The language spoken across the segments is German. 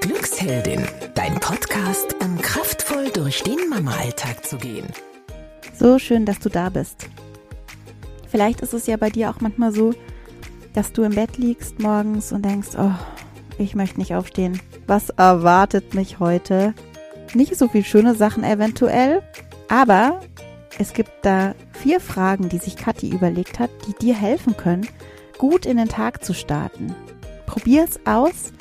Glücksheldin, dein Podcast, um kraftvoll durch den Mama-Alltag zu gehen. So schön, dass du da bist. Vielleicht ist es ja bei dir auch manchmal so, dass du im Bett liegst morgens und denkst, oh, ich möchte nicht aufstehen. Was erwartet mich heute? Nicht so viel schöne Sachen eventuell, aber es gibt da vier Fragen, die sich Kathi überlegt hat, die dir helfen können, gut in den Tag zu starten. Probier es aus.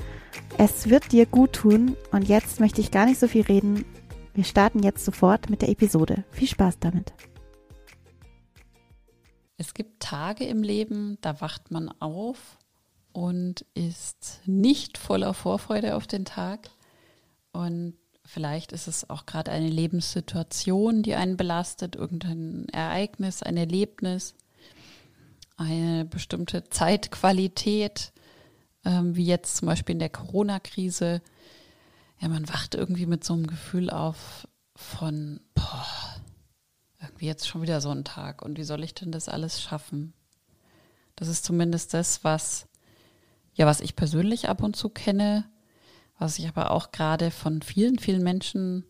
Es wird dir gut tun. Und jetzt möchte ich gar nicht so viel reden. Wir starten jetzt sofort mit der Episode. Viel Spaß damit. Es gibt Tage im Leben, da wacht man auf und ist nicht voller Vorfreude auf den Tag. Und vielleicht ist es auch gerade eine Lebenssituation, die einen belastet, irgendein Ereignis, ein Erlebnis, eine bestimmte Zeitqualität, ähm, wie jetzt zum Beispiel in der Corona-Krise. Ja, man wacht irgendwie mit so einem Gefühl auf von, boah, irgendwie jetzt schon wieder so ein Tag und wie soll ich denn das alles schaffen? Das ist zumindest das, was ja, was ich persönlich ab und zu kenne, was ich aber auch gerade von vielen, vielen Menschen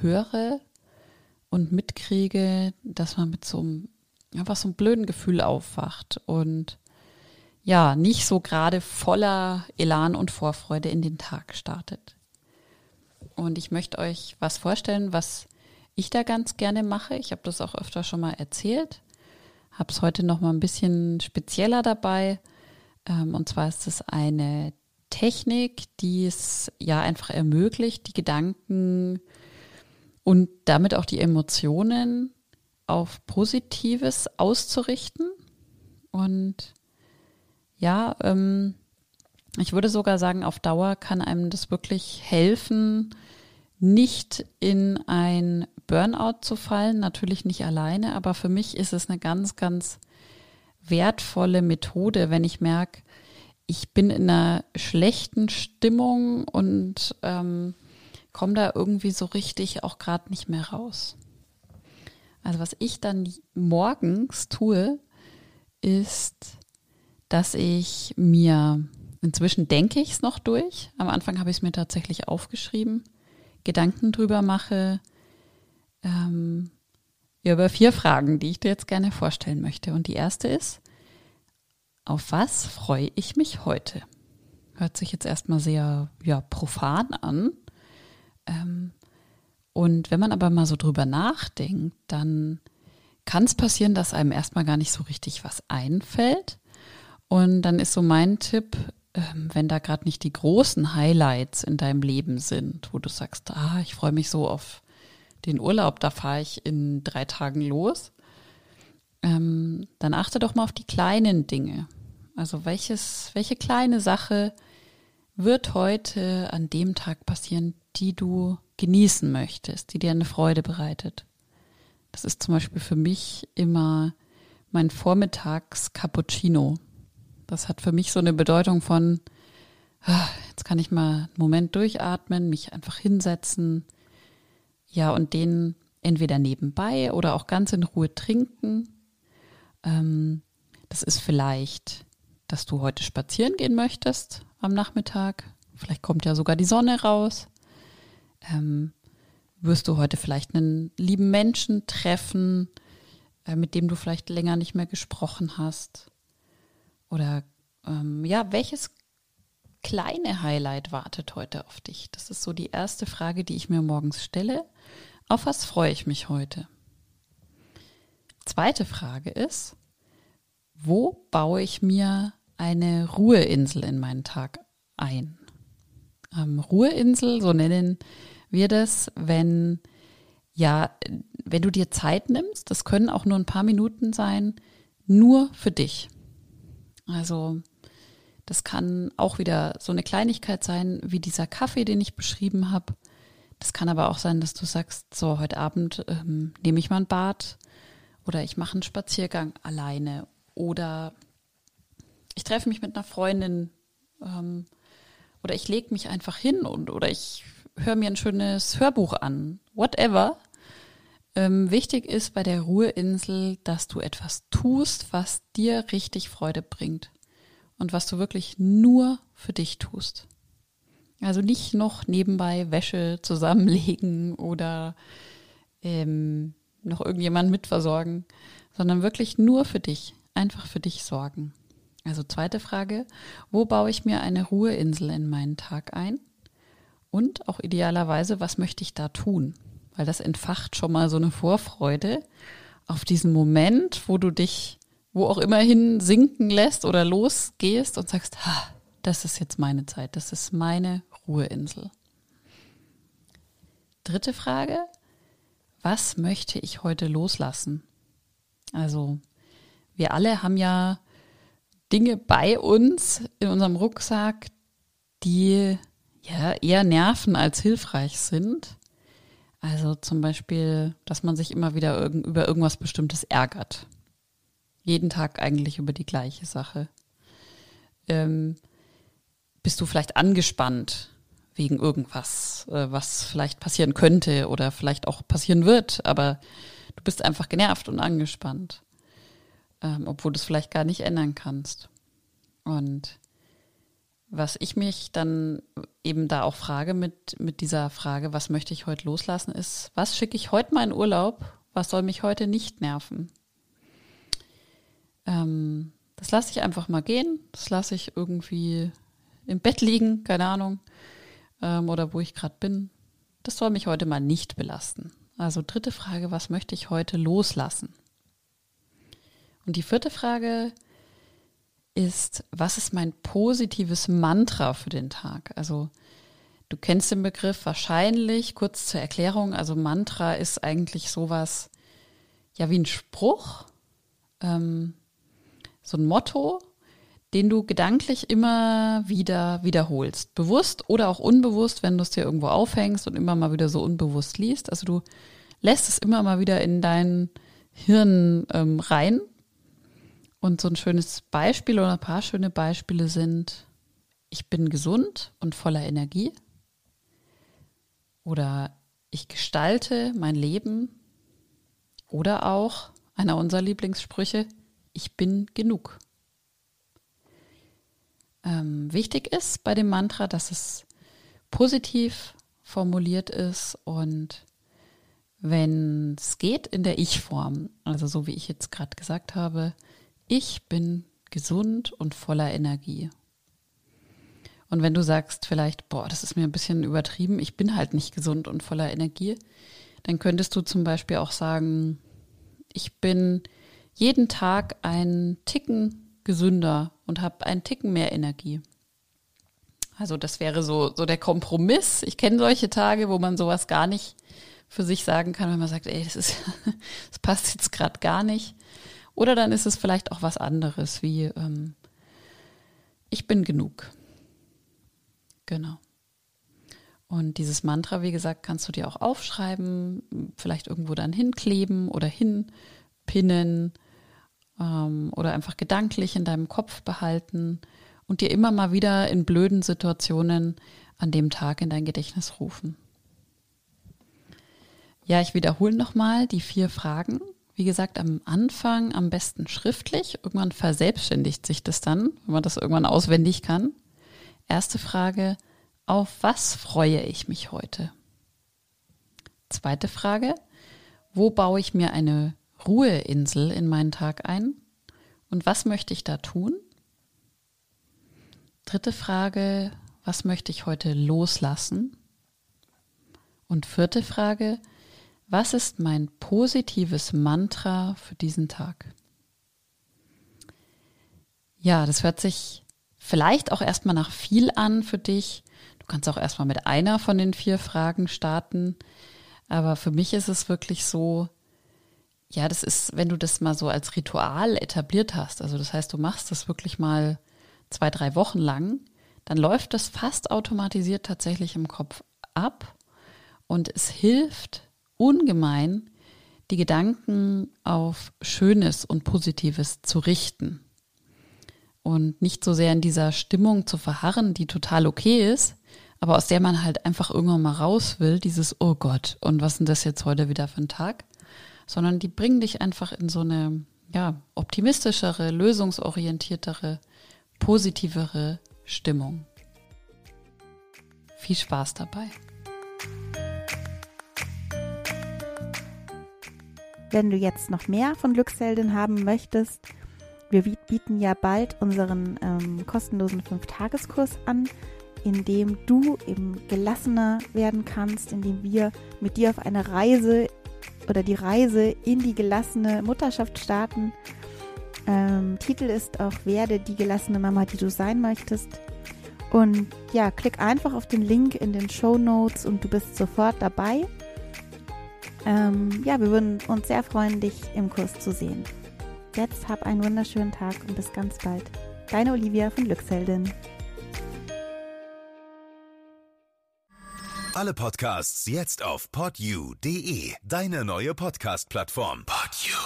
höre und mitkriege, dass man mit so einem, einfach so einem blöden Gefühl aufwacht und ja, nicht so gerade voller Elan und Vorfreude in den Tag startet. Und ich möchte euch was vorstellen, was ich da ganz gerne mache. Ich habe das auch öfter schon mal erzählt, habe es heute noch mal ein bisschen spezieller dabei ähm, und zwar ist es eine Technik, die es ja einfach ermöglicht, die Gedanken und damit auch die Emotionen auf Positives auszurichten. Und ja, ähm, ich würde sogar sagen, auf Dauer kann einem das wirklich helfen, nicht in ein Burnout zu fallen, natürlich nicht alleine, aber für mich ist es eine ganz, ganz wertvolle Methode, wenn ich merke, ich bin in einer schlechten Stimmung und ähm, komme da irgendwie so richtig auch gerade nicht mehr raus. Also was ich dann morgens tue, ist, dass ich mir, inzwischen denke ich es noch durch, am Anfang habe ich es mir tatsächlich aufgeschrieben, Gedanken drüber mache, ähm, über vier Fragen, die ich dir jetzt gerne vorstellen möchte. Und die erste ist, auf was freue ich mich heute? Hört sich jetzt erstmal sehr ja, profan an. Ähm, und wenn man aber mal so drüber nachdenkt, dann kann es passieren, dass einem erstmal gar nicht so richtig was einfällt. Und dann ist so mein Tipp, ähm, wenn da gerade nicht die großen Highlights in deinem Leben sind, wo du sagst, ah, ich freue mich so auf den Urlaub, da fahre ich in drei Tagen los, ähm, dann achte doch mal auf die kleinen Dinge. Also welches, welche kleine Sache wird heute an dem Tag passieren, die du genießen möchtest, die dir eine Freude bereitet. Das ist zum Beispiel für mich immer mein Vormittags-Cappuccino. Das hat für mich so eine Bedeutung von, ah, jetzt kann ich mal einen Moment durchatmen, mich einfach hinsetzen, ja, und den entweder nebenbei oder auch ganz in Ruhe trinken. Ähm, das ist vielleicht, dass du heute spazieren gehen möchtest am Nachmittag. Vielleicht kommt ja sogar die Sonne raus. Ähm, wirst du heute vielleicht einen lieben Menschen treffen, äh, mit dem du vielleicht länger nicht mehr gesprochen hast? Oder ähm, ja, welches kleine Highlight wartet heute auf dich? Das ist so die erste Frage, die ich mir morgens stelle. Auf was freue ich mich heute? Zweite Frage ist, wo baue ich mir eine Ruheinsel in meinen Tag ein? Ähm, Ruheinsel, so nennen wir das, wenn ja, wenn du dir Zeit nimmst, das können auch nur ein paar Minuten sein, nur für dich. Also das kann auch wieder so eine Kleinigkeit sein, wie dieser Kaffee, den ich beschrieben habe. Das kann aber auch sein, dass du sagst, so heute Abend ähm, nehme ich mal ein Bad oder ich mache einen Spaziergang alleine oder ich treffe mich mit einer Freundin ähm, oder ich lege mich einfach hin und oder ich höre mir ein schönes Hörbuch an, whatever. Ähm, wichtig ist bei der Ruheinsel, dass du etwas tust, was dir richtig Freude bringt und was du wirklich nur für dich tust. Also nicht noch nebenbei Wäsche zusammenlegen oder ähm, noch irgendjemand mitversorgen, sondern wirklich nur für dich, einfach für dich sorgen. Also zweite Frage, wo baue ich mir eine Ruheinsel in meinen Tag ein? Und auch idealerweise, was möchte ich da tun? Weil das entfacht schon mal so eine Vorfreude auf diesen Moment, wo du dich wo auch immer hin sinken lässt oder losgehst und sagst, ha, das ist jetzt meine Zeit, das ist meine Ruheinsel. Dritte Frage, was möchte ich heute loslassen? Also wir alle haben ja Dinge bei uns in unserem Rucksack, die ja eher nerven als hilfreich sind. Also zum Beispiel, dass man sich immer wieder irg über irgendwas Bestimmtes ärgert. Jeden Tag eigentlich über die gleiche Sache. Ähm, bist du vielleicht angespannt wegen irgendwas, äh, was vielleicht passieren könnte oder vielleicht auch passieren wird, aber du bist einfach genervt und angespannt, ähm, obwohl du es vielleicht gar nicht ändern kannst. Und was ich mich dann eben da auch frage mit, mit dieser Frage, was möchte ich heute loslassen, ist, was schicke ich heute mal in Urlaub? Was soll mich heute nicht nerven? Ähm, das lasse ich einfach mal gehen. Das lasse ich irgendwie im Bett liegen, keine Ahnung, ähm, oder wo ich gerade bin. Das soll mich heute mal nicht belasten. Also dritte Frage, was möchte ich heute loslassen? Und die vierte Frage was ist mein positives Mantra für den Tag? Also du kennst den Begriff wahrscheinlich, kurz zur Erklärung, also Mantra ist eigentlich sowas, ja wie ein Spruch, ähm, so ein Motto, den du gedanklich immer wieder wiederholst. Bewusst oder auch unbewusst, wenn du es dir irgendwo aufhängst und immer mal wieder so unbewusst liest. Also du lässt es immer mal wieder in dein Hirn ähm, rein. Und so ein schönes Beispiel oder ein paar schöne Beispiele sind, ich bin gesund und voller Energie. Oder ich gestalte mein Leben. Oder auch einer unserer Lieblingssprüche, ich bin genug. Ähm, wichtig ist bei dem Mantra, dass es positiv formuliert ist und wenn es geht in der Ich-Form, also so wie ich jetzt gerade gesagt habe, ich bin gesund und voller Energie. Und wenn du sagst vielleicht, boah, das ist mir ein bisschen übertrieben, ich bin halt nicht gesund und voller Energie, dann könntest du zum Beispiel auch sagen, ich bin jeden Tag einen Ticken gesünder und habe einen Ticken mehr Energie. Also das wäre so, so der Kompromiss. Ich kenne solche Tage, wo man sowas gar nicht für sich sagen kann, wenn man sagt, ey, das ist, das passt jetzt gerade gar nicht. Oder dann ist es vielleicht auch was anderes, wie ähm, ich bin genug. Genau. Und dieses Mantra, wie gesagt, kannst du dir auch aufschreiben, vielleicht irgendwo dann hinkleben oder hinpinnen ähm, oder einfach gedanklich in deinem Kopf behalten und dir immer mal wieder in blöden Situationen an dem Tag in dein Gedächtnis rufen. Ja, ich wiederhole nochmal die vier Fragen. Wie gesagt, am Anfang am besten schriftlich. Irgendwann verselbstständigt sich das dann, wenn man das irgendwann auswendig kann. Erste Frage, auf was freue ich mich heute? Zweite Frage, wo baue ich mir eine Ruheinsel in meinen Tag ein? Und was möchte ich da tun? Dritte Frage, was möchte ich heute loslassen? Und vierte Frage, was ist mein positives Mantra für diesen Tag? Ja, das hört sich vielleicht auch erstmal nach viel an für dich. Du kannst auch erstmal mit einer von den vier Fragen starten. Aber für mich ist es wirklich so, ja, das ist, wenn du das mal so als Ritual etabliert hast, also das heißt, du machst das wirklich mal zwei, drei Wochen lang, dann läuft das fast automatisiert tatsächlich im Kopf ab und es hilft ungemein, die Gedanken auf Schönes und Positives zu richten und nicht so sehr in dieser Stimmung zu verharren, die total okay ist, aber aus der man halt einfach irgendwann mal raus will, dieses Oh Gott, und was ist das jetzt heute wieder für ein Tag? sondern die bringen dich einfach in so eine ja, optimistischere, lösungsorientiertere, positivere Stimmung. Viel Spaß dabei. Wenn du jetzt noch mehr von Glücksheldin haben möchtest, wir bieten ja bald unseren ähm, kostenlosen Fünf-Tageskurs an, in dem du eben gelassener werden kannst, in dem wir mit dir auf eine Reise oder die Reise in die gelassene Mutterschaft starten. Ähm, Titel ist auch Werde die gelassene Mama, die du sein möchtest. Und ja, klick einfach auf den Link in den Show Notes und du bist sofort dabei. Ähm, ja, wir würden uns sehr freuen, dich im Kurs zu sehen. Jetzt hab einen wunderschönen Tag und bis ganz bald. Deine Olivia von Glücksheldin. Alle Podcasts jetzt auf podyou.de, deine neue Podcast-Plattform. Podyou.